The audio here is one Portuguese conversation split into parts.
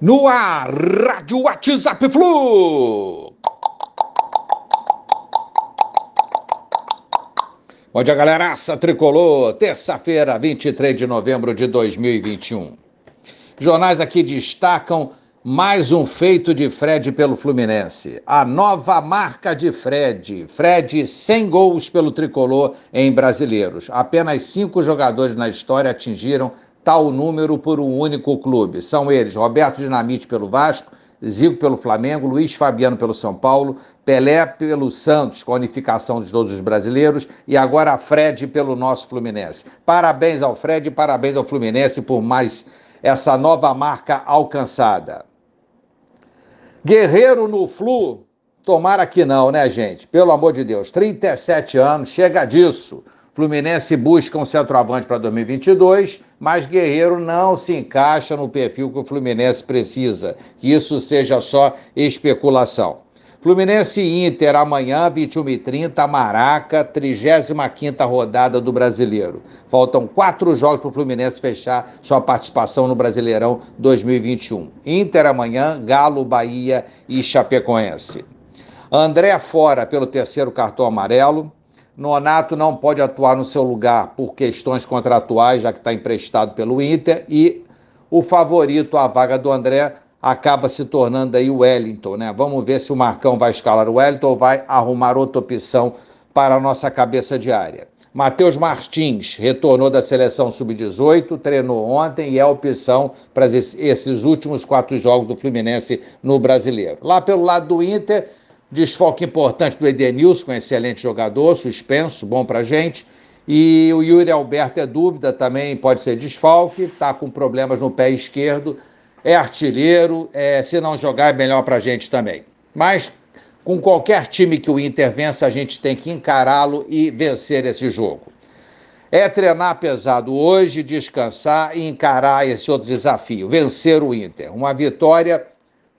No ar, Rádio WhatsApp Flu. Bom dia, galeraça tricolor. Terça-feira, 23 de novembro de 2021. Jornais aqui destacam mais um feito de Fred pelo Fluminense. A nova marca de Fred. Fred 100 gols pelo tricolor em brasileiros. Apenas cinco jogadores na história atingiram tal número por um único clube. São eles Roberto Dinamite pelo Vasco, Zico pelo Flamengo, Luiz Fabiano pelo São Paulo, Pelé pelo Santos, com a unificação de todos os brasileiros, e agora Fred pelo nosso Fluminense. Parabéns ao Fred, parabéns ao Fluminense por mais essa nova marca alcançada. Guerreiro no Flu, tomara que não, né, gente? Pelo amor de Deus, 37 anos, chega disso. Fluminense busca um centroavante para 2022, mas Guerreiro não se encaixa no perfil que o Fluminense precisa. Que isso seja só especulação. Fluminense e Inter amanhã, 21h30, Maraca, 35 rodada do Brasileiro. Faltam quatro jogos para o Fluminense fechar sua participação no Brasileirão 2021. Inter amanhã, Galo, Bahia e Chapecoense. André fora pelo terceiro cartão amarelo. Nonato não pode atuar no seu lugar por questões contratuais, já que está emprestado pelo Inter, e o favorito à vaga do André acaba se tornando aí o Wellington, né? Vamos ver se o Marcão vai escalar o Wellington ou vai arrumar outra opção para a nossa cabeça de área. Matheus Martins retornou da seleção sub-18, treinou ontem e é opção para esses últimos quatro jogos do Fluminense no Brasileiro. Lá pelo lado do Inter, Desfoque importante do Edenilson, um excelente jogador, suspenso, bom pra gente. E o Yuri Alberto é dúvida também, pode ser desfalque, tá com problemas no pé esquerdo, é artilheiro, é, se não jogar é melhor pra gente também. Mas com qualquer time que o Inter vença, a gente tem que encará-lo e vencer esse jogo. É treinar pesado hoje, descansar e encarar esse outro desafio, vencer o Inter. Uma vitória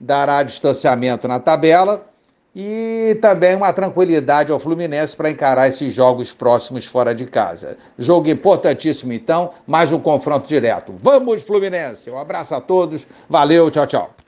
dará distanciamento na tabela e também uma tranquilidade ao Fluminense para encarar esses jogos próximos fora de casa. Jogo importantíssimo, então, mais um confronto direto. Vamos, Fluminense! Um abraço a todos, valeu, tchau, tchau.